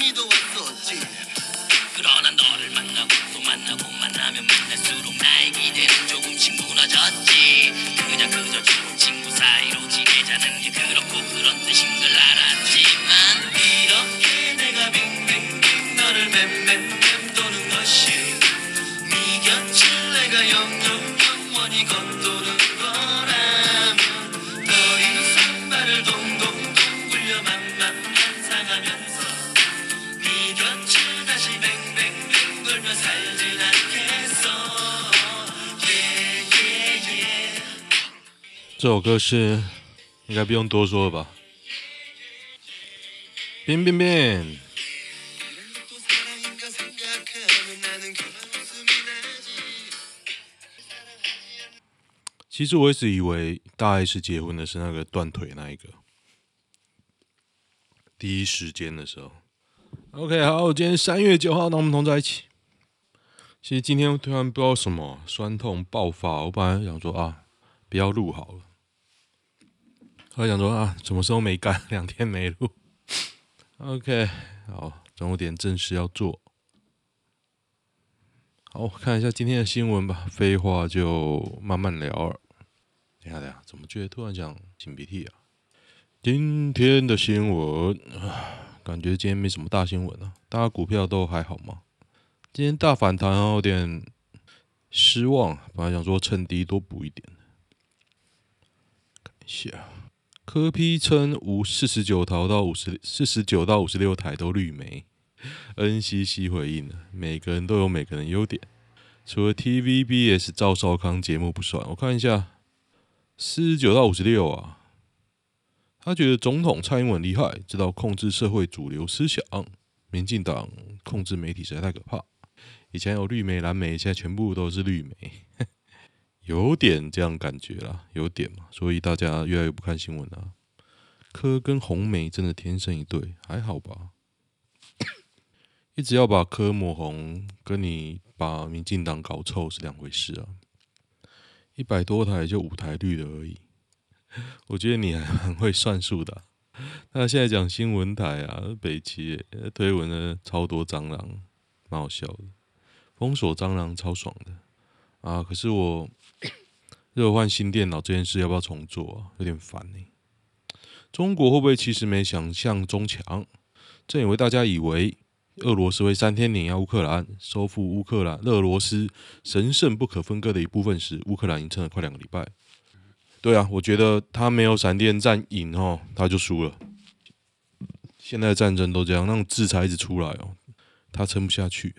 你都无所惧这首歌是应该不用多说了吧？变变变！其实我一直以为大 S 结婚的是那个断腿那一个。第一时间的时候，OK，好，今天三月九号，那我们同在一起。其实今天突然不知道什么酸痛爆发，我本来想说啊，不要录好了。我想说啊，什么时候没干？两天没录。OK，好，总有点正事要做。好，看一下今天的新闻吧。废话就慢慢聊了。等下等下，怎么觉得突然讲擤鼻涕啊？今天的新闻，感觉今天没什么大新闻啊。大家股票都还好吗？今天大反弹，有点失望。本来想说趁低多补一点。看一下。柯批称五四十九台到五十四十九到五十六台都绿媒，NCC 回应了，每个人都有每个人优点，除了 TVBS 赵少康节目不算。我看一下，四十九到五十六啊，他觉得总统蔡英文厉害，知道控制社会主流思想，民进党控制媒体实在太可怕。以前有绿媒蓝媒，现在全部都是绿媒。有点这样感觉啦，有点嘛，所以大家越来越不看新闻了。柯跟红梅真的天生一对，还好吧？一直要把柯抹红，跟你把民进党搞臭是两回事啊。一百多台就五台绿的而已，我觉得你还很会算数的。那现在讲新闻台啊，北七推文呢超多蟑螂，蛮好笑的。封锁蟑螂超爽的啊，可是我。热换新电脑这件事要不要重做啊？有点烦呢。中国会不会其实没想象中强？正以为大家以为俄罗斯会三天碾压乌克兰，收复乌克兰、俄罗斯神圣不可分割的一部分时，乌克兰已经撑了快两个礼拜。对啊，我觉得他没有闪电战赢哦，他就输了。现在的战争都这样，那种制裁一直出来哦，他撑不下去。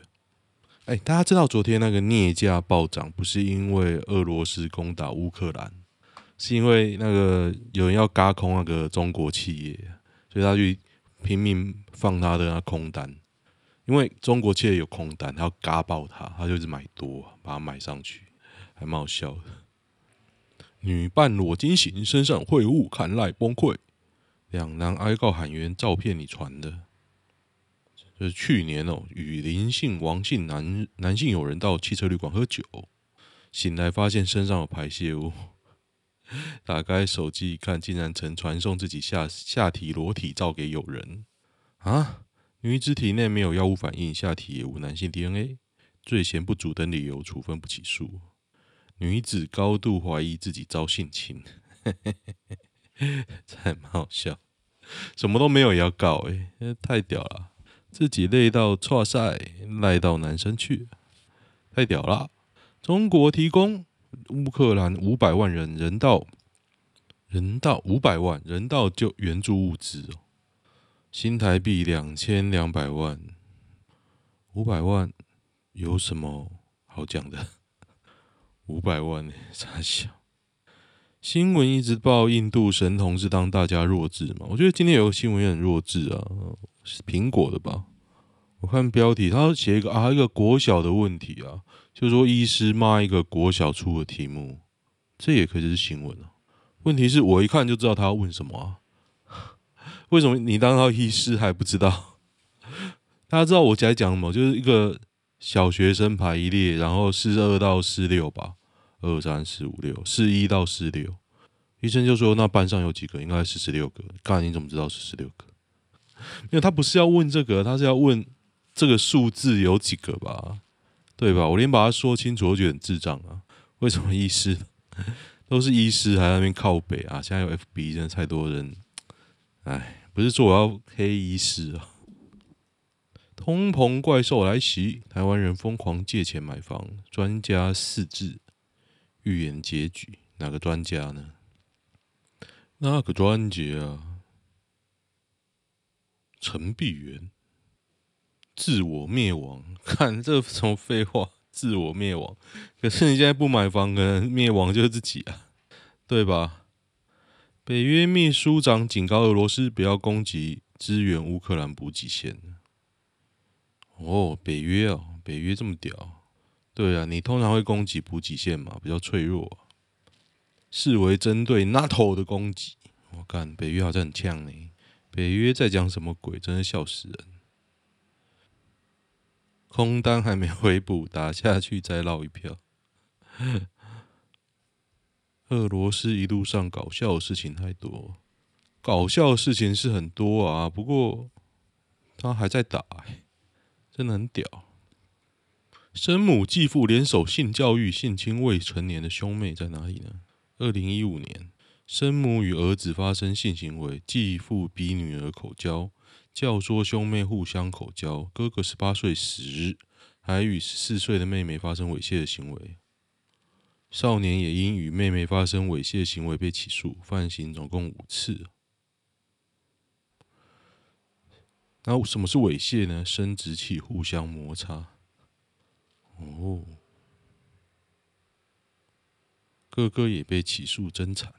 哎，大家知道昨天那个镍价暴涨，不是因为俄罗斯攻打乌克兰，是因为那个有人要轧空那个中国企业，所以他去拼命放他的那空单，因为中国企业有空单，他要轧爆他，他就一直买多，把它买上去，还蛮好笑的。女伴裸经行，身上秽物，看赖崩溃，两男哀告喊冤，照片你传的。就是去年哦，与林姓、王姓男男性友人到汽车旅馆喝酒，醒来发现身上有排泄物，打开手机一看，竟然曾传送自己下下体裸体照给友人啊！女子体内没有药物反应，下体也无男性 DNA，罪嫌不足等理由处分不起诉。女子高度怀疑自己遭性侵，这还蛮好笑，什么都没有也要告哎、欸，太屌了！自己累到挫赛，赖到男生去，太屌了！中国提供乌克兰五百万人人道人道五百万人道救援助物资，新台币两千两百万，五百万有什么好讲的？五百万呢？傻笑。新闻一直报印度神童是当大家弱智嘛？我觉得今天有个新闻也很弱智啊。苹果的吧？我看标题，他写一个啊，一个国小的问题啊，就是说医师骂一个国小出的题目，这也可以是新闻啊。问题是我一看就知道他要问什么啊？为什么你当到医师还不知道？大家知道我在讲什么？就是一个小学生排一列，然后四二到四六吧，二三四五六，四一到四六。医生就说：“那班上有几个？应该是十六个。”刚你怎么知道是十六个？因为他不是要问这个，他是要问这个数字有几个吧？对吧？我连把它说清楚，我觉得很智障啊！为什么医师 都是医师还在那边靠北啊？现在有 FB，真的太多人。哎，不是说我要黑医师啊！通膨怪兽来袭，台湾人疯狂借钱买房，专家四字预言结局，哪个专家呢？那个专辑啊，陈碧元，自我灭亡。看这什么废话？自我灭亡。可是你现在不买房，可能灭亡就是自己啊，对吧？北约秘书长警告俄罗斯不要攻击支援乌克兰补给线。哦，北约哦，北约这么屌？对啊，你通常会攻击补给线嘛，比较脆弱。视为针对 NATO 的攻击，我看北约好像很呛呢。北约在讲什么鬼？真是笑死人！空单还没回补，打下去再捞一票。俄罗斯一路上搞笑的事情太多，搞笑的事情是很多啊，不过他还在打，真的很屌。生母继父联手性教育性侵未成年的兄妹在哪里呢？二零一五年，生母与儿子发生性行为，继父逼女儿口交，教唆兄妹互相口交。哥哥十八岁时，还与十四岁的妹妹发生猥亵的行为。少年也因与妹妹发生猥亵行为被起诉，犯行总共五次。那什么是猥亵呢？生殖器互相摩擦。哦。哥哥也被起诉，真惨！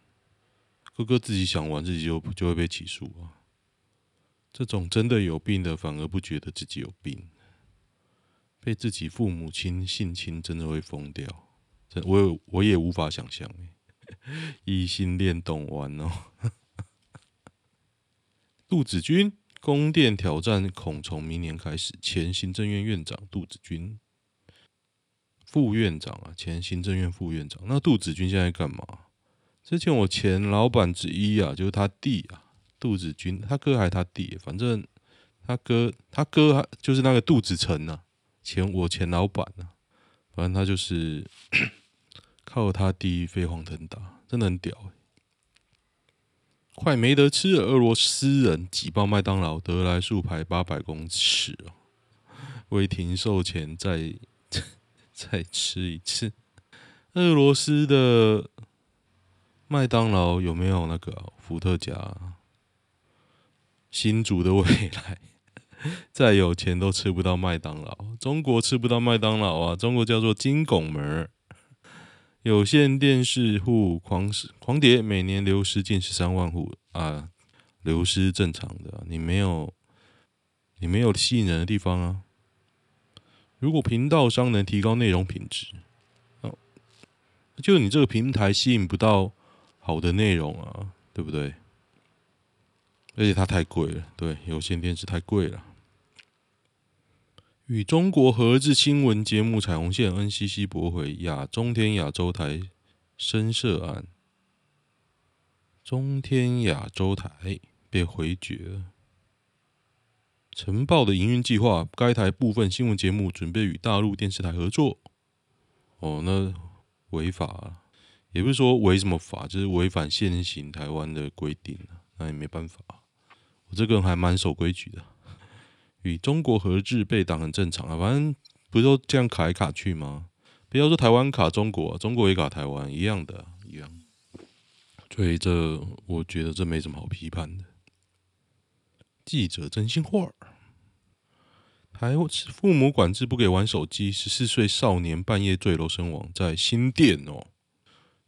哥哥自己想玩，自己就就会被起诉啊。这种真的有病的，反而不觉得自己有病。被自己父母亲性侵，真的会疯掉。我我也无法想象。异性恋懂玩哦。杜子君，宫殿挑战恐从明年开始。前行政院院长杜子君。副院长啊，前行政院副院长。那杜子君现在干嘛？之前我前老板之一啊，就是他弟啊，杜子君，他哥还是他弟，反正他哥他哥就是那个杜子成啊，前我前老板啊，反正他就是 靠他弟飞黄腾达，真的很屌，欸。快没得吃了，俄罗斯人挤爆麦当劳，得来速排八百公尺哦，为停售前在。再吃一次。俄罗斯的麦当劳有没有那个伏特加？新竹的未来，再有钱都吃不到麦当劳。中国吃不到麦当劳啊！中国叫做金拱门。有线电视户狂狂跌，每年流失近十三万户啊！流失正常的，你没有，你没有吸引人的地方啊。如果频道商能提高内容品质，哦，就你这个平台吸引不到好的内容啊，对不对？而且它太贵了，对，有线电视太贵了。与中国合制新闻节目《彩虹线》，NCC 驳回亚中天亚洲台声色案，中天亚洲台被回绝了。晨报的营运计划，该台部分新闻节目准备与大陆电视台合作。哦，那违法啊，也不是说违什么法，就是违反现行台湾的规定，那也没办法。我这个人还蛮守规矩的，与中国合制被挡很正常啊，反正不是都这样卡来卡去吗？不要说台湾卡中国，中国也卡台湾，一样的，一样。所以这我觉得这没什么好批判的。记者真心话儿：台父母管制不给玩手机，十四岁少年半夜坠楼身亡，在新店哦。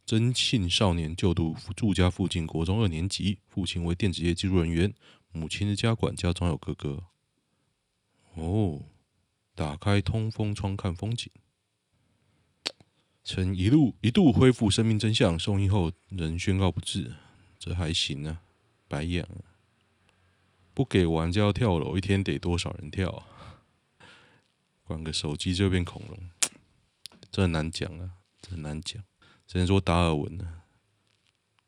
真庆少年就读住家附近国中二年级，父亲为电子业技术人员，母亲是家管家，总有哥哥。哦，打开通风窗看风景。曾一路一度恢复生命真相，送医后仍宣告不治，这还行啊，白养。不给玩就要跳楼，一天得多少人跳啊？管个手机就变恐龙，这很难讲啊，这很难讲。只能说达尔文了。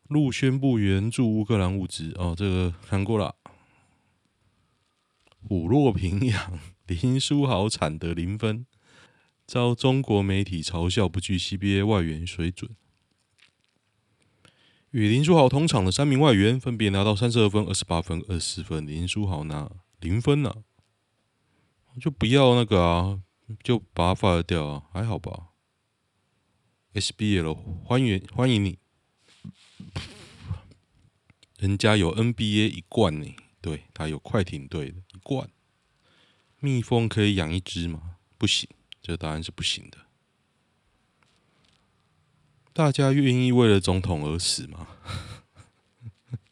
陆宣布援助乌克兰物资哦，这个看过了。虎落平阳，林书豪惨得零分，遭中国媒体嘲笑不具 CBA 外援水准。与林书豪同场的三名外援分别拿到三十二分、二十八分、二十四分，林书豪拿零分了，啊，就不要那个啊，就把他发掉啊，还好吧？SBL 欢迎欢迎你。人家有 NBA 一冠呢，对，他有快艇队的一冠。蜜蜂可以养一只吗？不行，这个答案是不行的。大家愿意为了总统而死吗？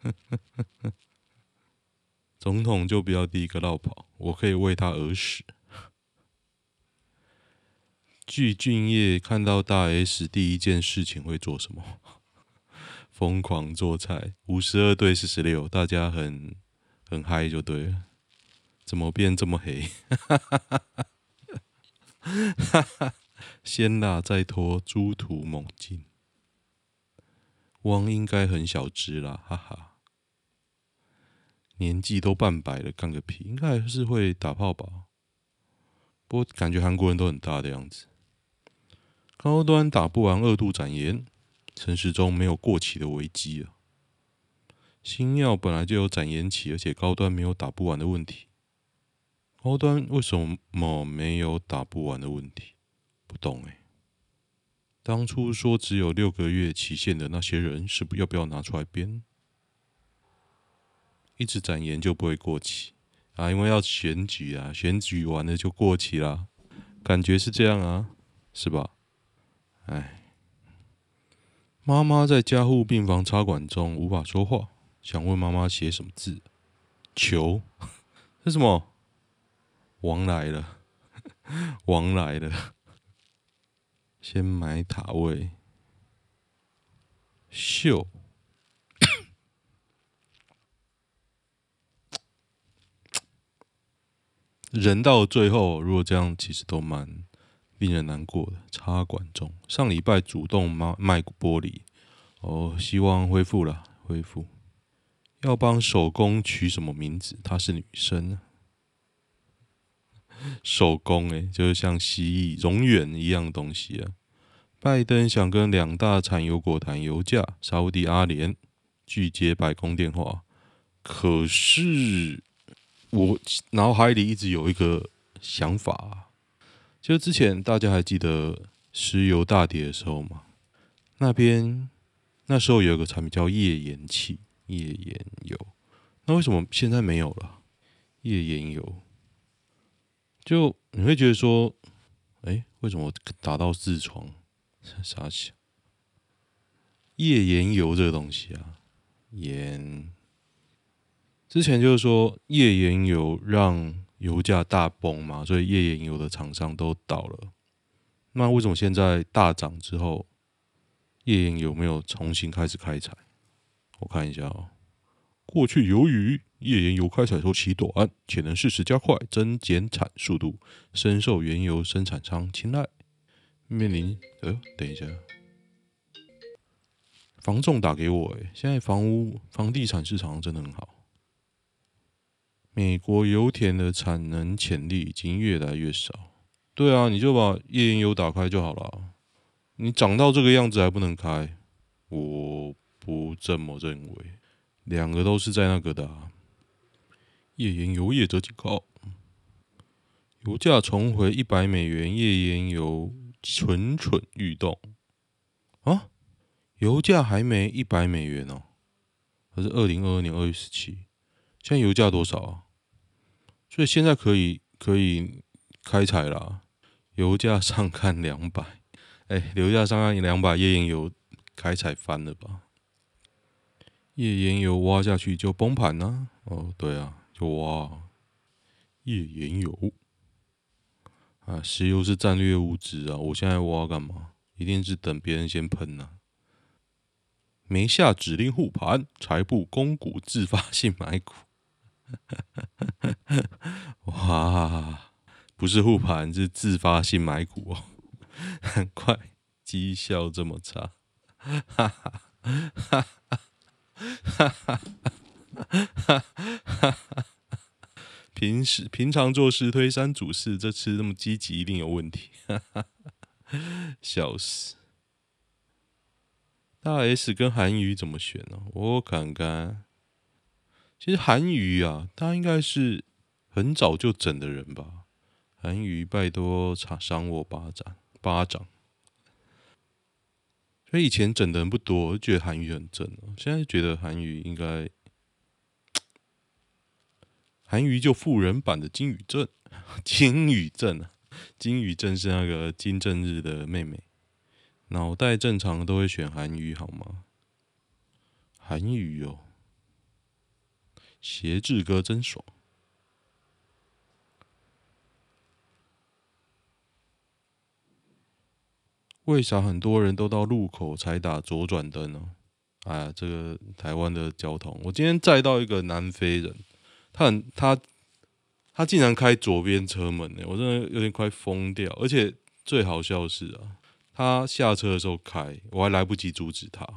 总统就不要第一个落跑，我可以为他而死。具俊曄看到大 S 第一件事情会做什么？疯狂做菜，五十二对四十六，大家很很嗨就对了。怎么变这么黑？鲜辣再拖，猪突猛进。汪应该很小只啦，哈哈。年纪都半百了，干个屁！应该还是会打炮吧？不过感觉韩国人都很大的样子。高端打不完，二度展延。陈时中没有过期的危机啊，新药本来就有展延期，而且高端没有打不完的问题。高端为什么没有打不完的问题？不懂哎。当初说只有六个月期限的那些人，是不要不要拿出来编？一直展延就不会过期啊？因为要选举啊，选举完了就过期啦，感觉是这样啊，是吧？哎。妈妈在加护病房插管中无法说话，想问妈妈写什么字？求？是什么？王来了，王来了。先买塔位。秀。人到最后，如果这样，其实都蛮。令人难过的插管中，上礼拜主动卖卖玻璃，哦，希望恢复了，恢复。要帮手工取什么名字？她是女生，手工诶，就是像蜥蜴、蝾螈一样的东西啊。拜登想跟两大产油国谈油价，沙乌地阿联拒接白宫电话，可是我脑海里一直有一个想法。就是之前大家还记得石油大跌的时候吗？那边那时候有一个产品叫页岩气、页岩油，那为什么现在没有了？页岩油，就你会觉得说，哎、欸，为什么打到痔疮？傻笑。页岩油这个东西啊，盐，之前就是说页岩油让。油价大崩嘛，所以页岩油的厂商都倒了。那为什么现在大涨之后，页岩油没有重新开始开采？我看一下哦。过去由于页岩油开采周期短，且能适时加快增减产速度，深受原油生产商青睐。面临呃，等一下，房仲打给我，诶，现在房屋房地产市场真的很好。美国油田的产能潜力已经越来越少。对啊，你就把页岩油打开就好了。你长到这个样子还不能开？我不这么认为。两个都是在那个的啊。页岩油业者警告：油价重回一百美元，页岩油蠢蠢欲动。啊？油价还没一百美元哦？还是二零二二年二月十七，现在油价多少啊？所以现在可以可以开采了，油价上看两百，哎，油价上看两百，页岩油开采翻了吧？页岩油挖下去就崩盘呢？哦，对啊，就挖页岩油啊，石油是战略物资啊，我现在挖干嘛？一定是等别人先喷呢。没下指令护盘，财部公股自发性买股。哇，不是护盘，是自发性买股哦，难怪绩效这么差。哈哈哈哈哈哈！平时平常做事推三阻四，这次那么积极，一定有问题。笑死！大 S 跟韩娱怎么选呢？我看看，其实韩娱啊，他应该是很早就整的人吧？韩娱，拜托，赏赏我巴掌，巴掌。所以以前整的人不多，就觉得韩娱很正哦。现在觉得韩娱应该，韩娱就富人版的金宇镇，金宇镇啊，金宇镇是那个金正日的妹妹。脑袋正常都会选韩娱好吗？韩娱哦，谐志哥真爽。为啥很多人都到路口才打左转灯呢？哎呀，这个台湾的交通，我今天载到一个南非人，他很他他竟然开左边车门呢，我真的有点快疯掉。而且最好笑是啊。他下车的时候开，我还来不及阻止他，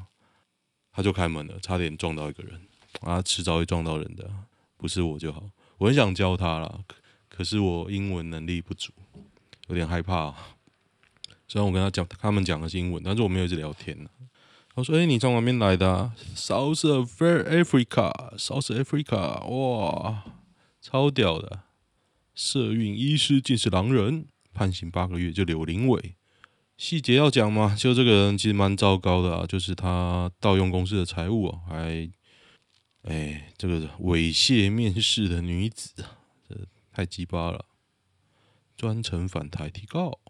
他就开门了，差点撞到一个人啊！迟早会撞到人的，不是我就好。我很想教他啦，可是我英文能力不足，有点害怕。虽然我跟他讲，他们讲的是英文，但是我没有一直聊天。我说：“哎、你从哪边来的、？”South Africa，South Africa，哇，超屌的！社运医师竟是狼人，判刑八个月就柳林伟。细节要讲吗？就这个人其实蛮糟糕的啊，就是他盗用公司的财物啊，还，哎，这个猥亵面试的女子，这太鸡巴了，专程返台提告。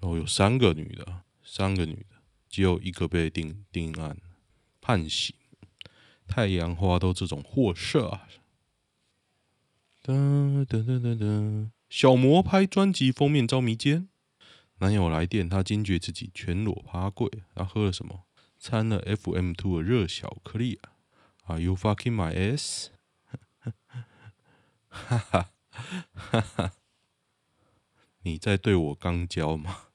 然后有三个女的，三个女的，只有一个被定定案判刑。太阳花都这种货色啊！噔噔噔噔噔，小魔拍专辑封面遭迷奸。男友来电，他惊觉自己全裸趴跪。他喝了什么？掺了 FM Two 的热巧克力啊！Are you fucking my ass？哈哈哈哈！你在对我肛交吗？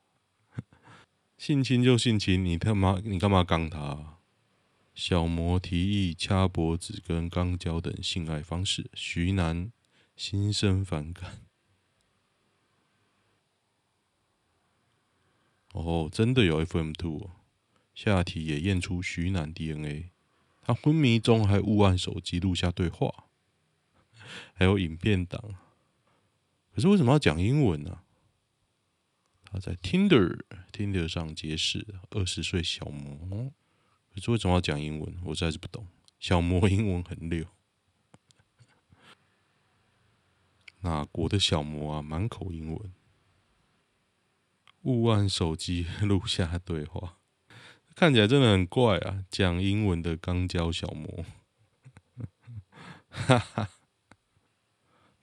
性侵就性侵，你他妈你干嘛肛他？小魔提议掐脖子跟肛交等性爱方式，徐楠心生反感。哦，真的有 FM two，下体也验出徐楠 DNA。他昏迷中还误按手机录下对话，还有影片档。可是为什么要讲英文呢、他在 Tinder Tinder 上结识二十岁小魔，可是为什么要讲英文？我实在是不懂。小魔英文很溜，哪国的小魔啊？满口英文。误按手机录下对话，看起来真的很怪啊！讲英文的肛交小魔，哈哈。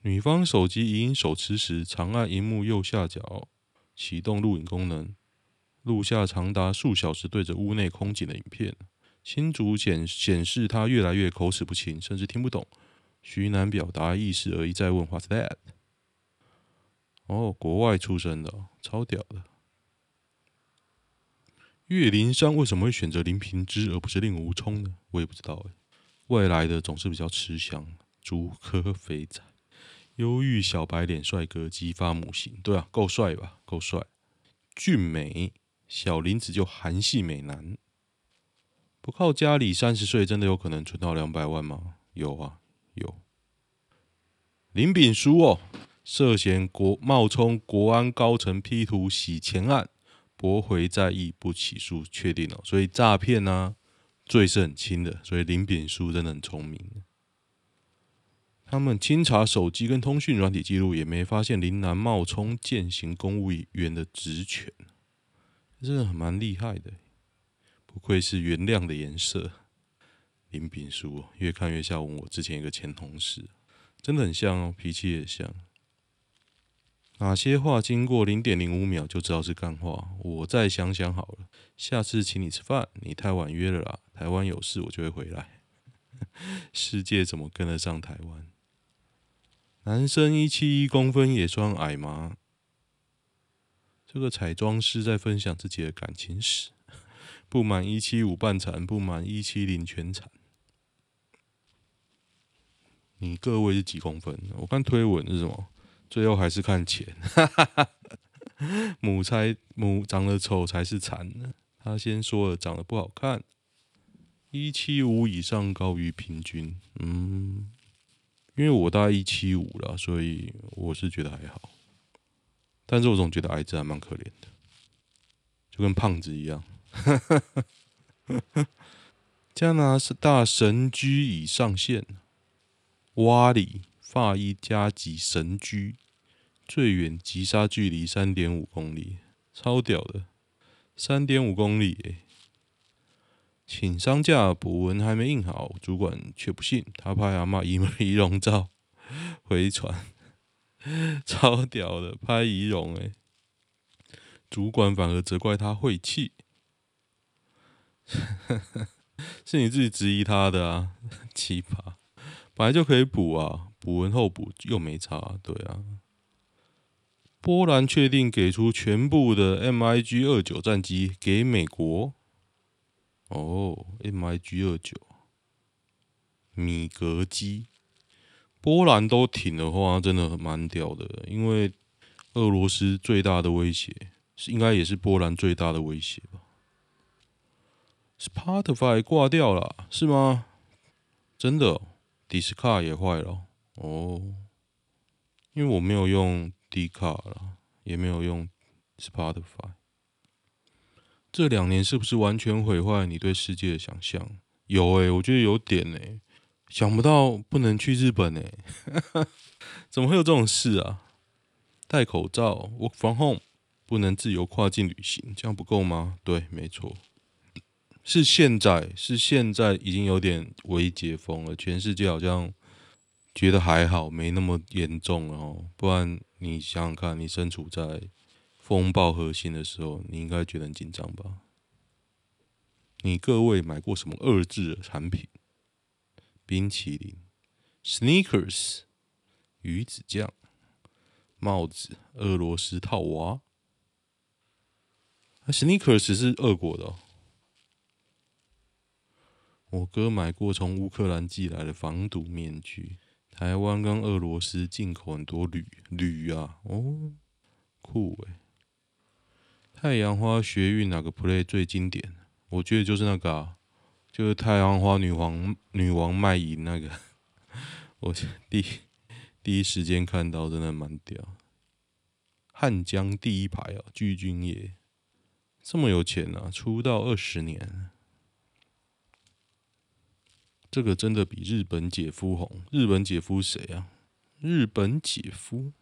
女方手机已手持时，长按荧幕右下角启动录影功能，录下长达数小时对着屋内空景的影片。新竹显显示他越来越口齿不清，甚至听不懂徐楠表达意思，而一再问 What's that？哦，国外出生的，超屌的。岳灵珊为什么会选择林平之而不是令狐冲呢？我也不知道哎。外来的总是比较吃香，竹科肥仔，忧郁小白脸帅哥激发母性，对啊，够帅吧？够帅，俊美小林子就韩系美男，不靠家里三十岁真的有可能存到两百万吗？有啊，有。林炳书哦，涉嫌国冒充国安高层 P 图洗钱案。驳回再议，不起诉，确定了。所以诈骗呢，罪是很轻的。所以林炳书真的很聪明。他们清查手机跟通讯软体记录，也没发现林南冒充践行公务员的职权，真的蛮厉害的。不愧是原谅的颜色。林炳书越看越像我之前一个前同事，真的很像哦，脾气也像。哪些话经过零点零五秒就知道是干话？我再想想好了，下次请你吃饭，你太晚约了啦。台湾有事我就会回来。世界怎么跟得上台湾？男生一七一公分也算矮吗？这个彩妆师在分享自己的感情史，不满一七五半残，不满一七零全残。你个位是几公分？我看推文是什么？最后还是看钱。母才母长得丑才是残。他先说了长得不好看。一七五以上高于平均。嗯，因为我大概一七五了，所以我是觉得还好。但是我总觉得矮子还蛮可怜的，就跟胖子一样。加拿大神居已上线。蛙里法医加急神居，最远急刹距离三点五公里，超屌的，三点五公里！请商假补文还没印好，主管却不信，他拍阿嬷仪仪容照回传，超屌的，拍仪容诶，主管反而责怪他晦气，是你自己质疑他的啊，奇葩。本来就可以补啊，补完后补又没差，对啊。波兰确定给出全部的 MiG 二九战机给美国。哦，MiG 二九，米格机，波兰都挺的话，真的蛮屌的。因为俄罗斯最大的威胁，是应该也是波兰最大的威胁吧？Spotify 挂掉了，是吗？真的哦？迪斯卡也坏了哦，因为我没有用 D 卡了，也没有用 Spotify。这两年是不是完全毁坏你对世界的想象？有诶、我觉得有点诶、想不到不能去日本诶、欸，怎么会有这种事啊？戴口罩，Work from home，不能自由跨境旅行，这样不够吗？对，没错。是现在，是现在已经有点微解封了，全世界好像觉得还好，没那么严重了哦。不然你想想看，你身处在风暴核心的时候，你应该觉得很紧张吧？你各位买过什么二制的产品？冰淇淋、Sneakers、鱼子酱、帽子、俄罗斯套娃。Sneakers 是俄国的。我哥买过从乌克兰寄来的防毒面具。台湾跟俄罗斯进口很多铝铝啊，哦，酷诶。太阳花学运哪个 play 最经典？我觉得就是那个啊，就是太阳花女王女王卖淫那个。我第第一时间看到，真的蛮屌。汉江第一排啊，具俊曄这么有钱啊，出道二十年。这个真的比日本姐夫红。日本姐夫谁啊？日本姐夫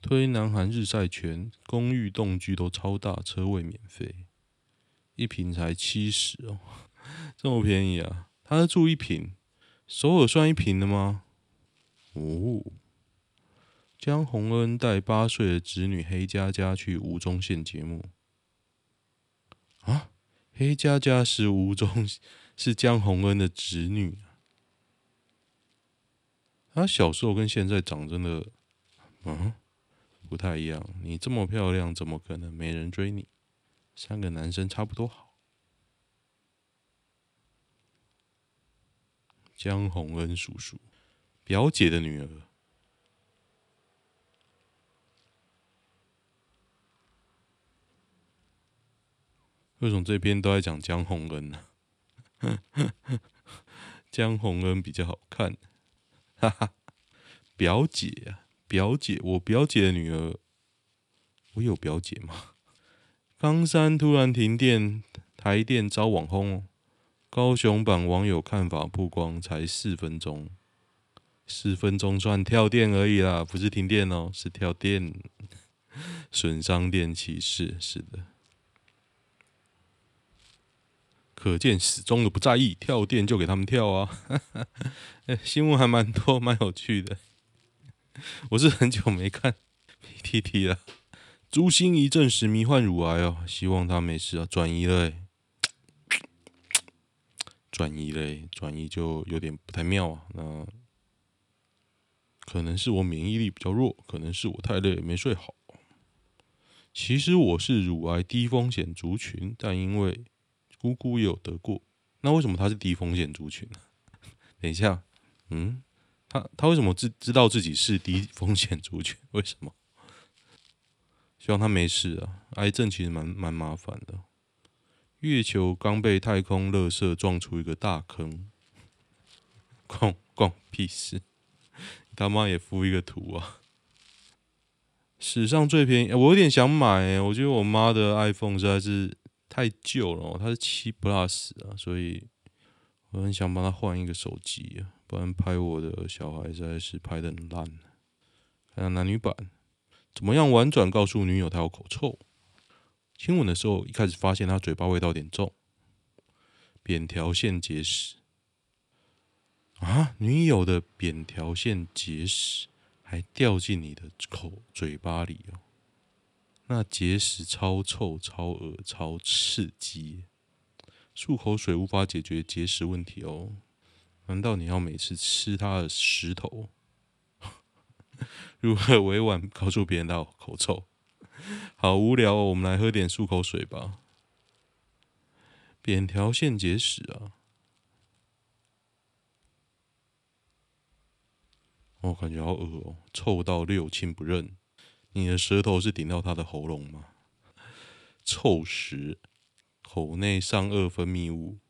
推南韩日晒权，公寓栋距都超大，车位免费，一坪才七十哦，这么便宜啊？他是住一坪，首尔算一坪的吗？哦，江宏恩带八岁的侄女黑佳佳去吴宗宪节目啊？黑佳佳是吴宗，是江宏恩的侄女。她小时候跟现在长真的，嗯，不太一样。你这么漂亮，怎么可能没人追你？三个男生差不多好。江宏恩叔叔，表姐的女儿。为什么这边都在讲江宏恩呢？江宏恩比较好看，哈哈。表姐啊，表姐，我表姐的女儿，我有表姐吗？冈山突然停电，台电遭网轰。高雄版网友看法曝光，才四分钟，四分钟算跳电而已啦，不是停电哦，是跳电，损伤电器是是的。可见始终的不在意，跳电就给他们跳啊！欸、新闻还蛮多，蛮有趣的。我是很久没看 PTT 了。朱星一证实罹患乳癌哦，希望他没事啊。转移了、欸，转移了、转移就有点不太妙啊。那可能是我免疫力比较弱，可能是我太累没睡好。其实我是乳癌低风险族群，但因为姑姑也有得过，那为什么他是低风险族群呢？等一下，嗯，他他为什么知知道自己是低风险族群？为什么？希望他没事啊！癌症其实蛮蛮麻烦的。月球刚被太空垃圾撞出一个大坑，关关屁事！他妈也敷一个图啊！史上最便宜，我有点想买欸，我觉得我妈的 iPhone 实在是太旧了，它是七 Plus 啊，所以我很想帮他换一个手机啊，不然拍我的小孩实在是拍得很烂。看看男女版，怎么样婉转告诉女友他有口臭？亲吻的时候，一开始发现他嘴巴味道有点重，扁条腺结石。啊！女友的扁条腺结石还掉进你的口嘴巴里哦，那结石超臭、超恶、超刺激，漱口水无法解决结石问题哦。难道你要每次吃他的石头？如何委婉告诉别人他有口臭？好无聊哦，我们来喝点漱口水吧。扁条腺结石啊。我、感觉好恶哦，臭到六亲不认。你的舌头是顶到他的喉咙吗？臭石，口内上颚分泌物，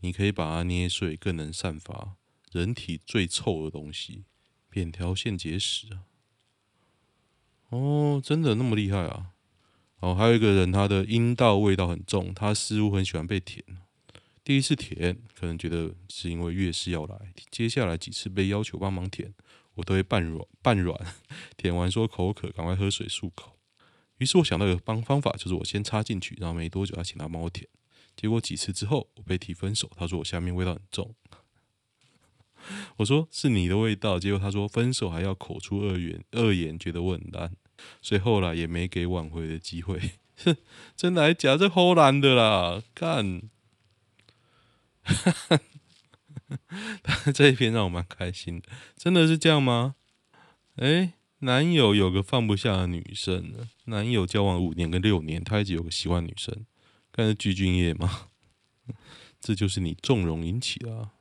你可以把它捏碎，更能散发人体最臭的东西——扁桃腺结石啊！哦，真的那么厉害啊？哦，还有一个人，他的阴道味道很重，他似乎很喜欢被舔。第一次舔，可能觉得是因为月事要来，接下来几次被要求帮忙舔。我都会半软半软，舔完说口渴，赶快喝水漱口。于是我想到一个方方法，就是我先插进去，然后没多久他请他帮我舔。结果几次之后，我被提分手。他说我下面味道很重。我说是你的味道。结果他说分手还要口出恶言，恶言觉得我很烂，所以后来也没给挽回的机会。哼，真的还假？这唬烂的啦！看。这一篇让我蛮开心的，真的是这样吗？哎，男友有个放不下的女生，男友交往五年跟六年，他一直有个喜欢女生，看是具俊曄吗？这就是你纵容引起的啊。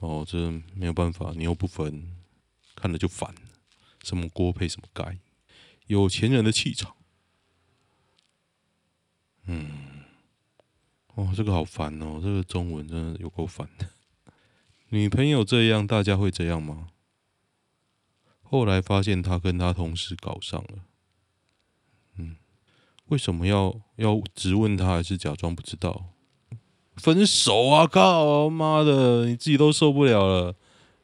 哦，这没有办法，你又不分，看了就烦。什么锅配什么盖，有钱人的气场。嗯。哦，这个好烦哦！这个中文真的有够烦的。女朋友这样，大家会这样吗？后来发现他跟他同事搞上了。嗯，为什么要要质问他，还是假装不知道？分手啊！靠，妈的，你自己都受不了了，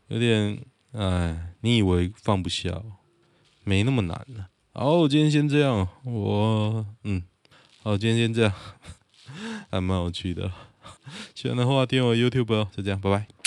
有点哎，你以为放不下？没那么难呢。好，今天先这样。我嗯，好，今天先这样。还蛮有趣的，喜欢的话订阅我 YouTube 哦，就这样，拜拜。